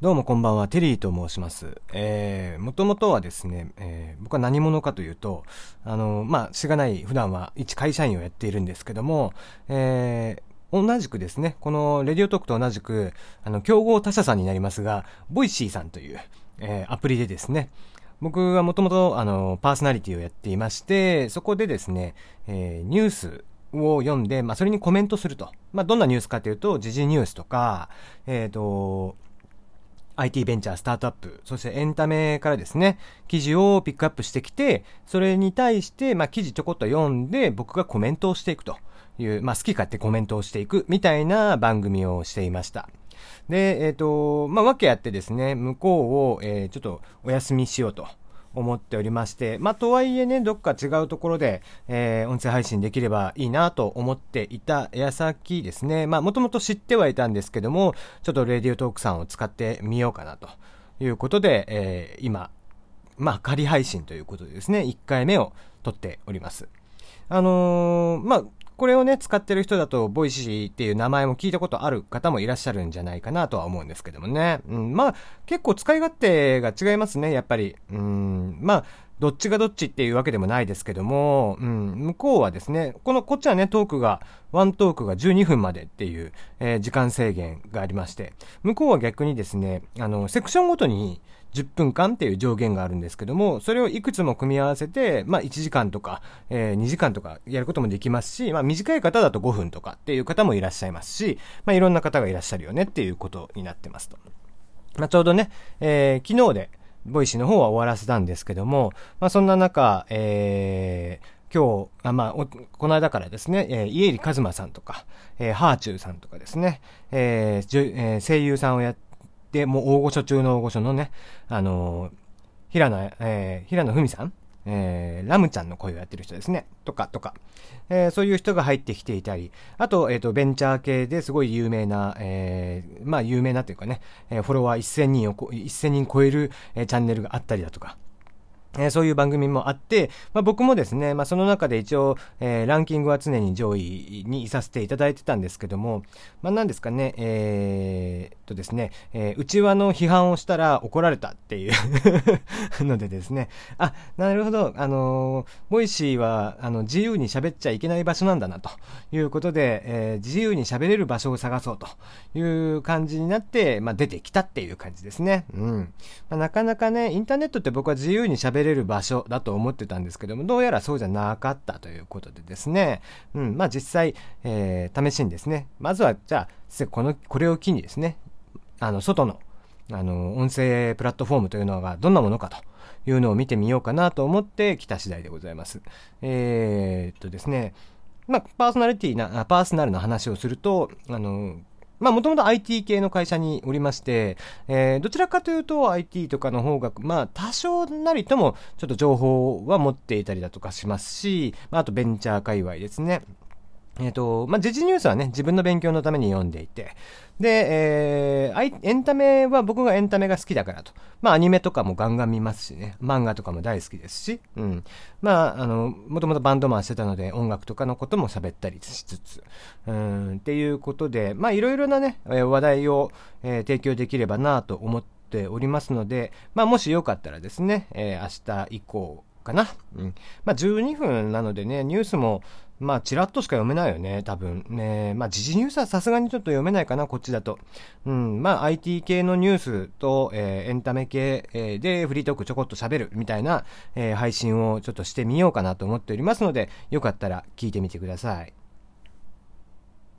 どうもこんばんは、テリーと申します。えー、もともとはですね、えー、僕は何者かというと、あの、まあ、しがない普段は一会社員をやっているんですけども、えー、同じくですね、この Radiotalk と同じく、あの、競合他社さんになりますが、 Voicy さんという、えー、アプリでですね、僕はもともと、あの、パーソナリティをやっていまして、そこでですね、えー、ニュースを読んで、まあ、それにコメントすると。まあ、どんなニュースかというと、時事ニュースとか、えっ、ー、と、IT ベンチャー、スタートアップ、そしてエンタメからですね、記事をピックアップしてきて、それに対して、まあ、記事ちょこっと読んで、僕がコメントをしていくという、まあ、好き勝手コメントをしていくみたいな番組をしていました。で、えっ、ー、と、まあ、わけあってですね、向こうを、えー、ちょっとお休みしようと。思っておりまして、まあ、とはいえね、どっか違うところで、えー、音声配信できればいいなと思っていた矢先ですね、まあ、もともと知ってはいたんですけども、ちょっと Radiotalk さんを使ってみようかなということで、えー、今、まあ、仮配信ということでですね、1回目を録っております。あのー、まあ、これをね、使ってる人だと、 Voicy っていう名前も聞いたことある方もいらっしゃるんじゃないかなとは思うんですけどもね。うん、まあ、結構使い勝手が違いますね、やっぱり。うん、まあ、どっちがどっちっていうわけでもないですけども、うん、向こうはですね、この、こっちはね、トークが、ワントークが12分までっていう、えー、時間制限がありまして、向こうは逆にですね、あの、セクションごとに、10分間っていう上限があるんですけども、それをいくつも組み合わせて、まあ1時間とか、えー、2時間とかやることもできますし、まあ短い方だと5分とかっていう方もいらっしゃいますし、まあいろんな方がいらっしゃるよねっていうことになってますと。まあちょうどね、えー、昨日で、 Voicy の方は終わらせたんですけども、まあそんな中、えー、今日、あまあ、この間からですね、えー、家入一真さんとか、えー、ハーチューさんとかですね、えーえー、声優さんをやって、もう大御所中の大御所のね、あのー、平野、えー、平野文さんえー、ラムちゃんの声をやってる人ですね。とか、とか。えー、そういう人が入ってきていたり、あと、えっ、ー、と、ベンチャー系ですごい有名な、えー、まあ、有名なというかね、えー、フォロワー1000人を、1000人超える、えー、チャンネルがあったりだとか。え、そういう番組もあって、まあ、僕もですね、まあ、その中で一応、えー、ランキングは常に上位にいさせていただいてたんですけども、まあ、なんですかね、えー、とですね、えー、内輪の批判をしたら怒られたっていう のでですね、あ、なるほど、あのー、 Voicy は、あの、自由に喋っちゃいけない場所なんだな、ということで、え、自由に喋れる場所を探そうという感じになって、まあ、出てきたっていう感じですね。うん。ま、なかなかね、インターネットって僕は自由に喋れる場所だと思ってたんですけども、どうやらそうじゃなかったということでですね、うん、まあ実際、えー、試しにですね、まずは、じゃあ、この、これを機にですね、あの、外の、あの、音声プラットフォームというのがどんなものかというのを見てみようかなと思って来た次第でございます。えー、っとですね、まあ、パーソナリティな、パーソナルな話をすると、あの、まあ、もともと IT 系の会社におりまして、えー、どちらかというと IT とかの方が、まあ、多少なりとも、ちょっと情報は持っていたりだとかしますし、まあ、あとベンチャー界隈ですね。えっ、ー、と、まあ、時事ニュースはね、自分の勉強のために読んでいて、で、えー、エンタメは僕がエンタメが好きだからと。まあ、アニメとかもガンガン見ますしね、漫画とかも大好きですし、うん。まあ、あの、もともとバンドマンしてたので、音楽とかのことも喋ったりしつつ、うん、っていうことで、まあ、いろいろなね、え話題を、え、提供できればなと思っておりますので、まあ、もしよかったらですね、え、明日以降かな。うん。まあ、12分なのでね、ニュースも、まあ、ちらっとしか読めないよね、多分。ねまあ、時事ニュースはさすがにちょっと読めないかな、こっちだと。うん、まあ、IT 系のニュースと、えー、エンタメ系、えー、で、フリートークちょこっと喋るみたいな、えー、配信をちょっとしてみようかなと思っておりますので、よかったら聞いてみてください。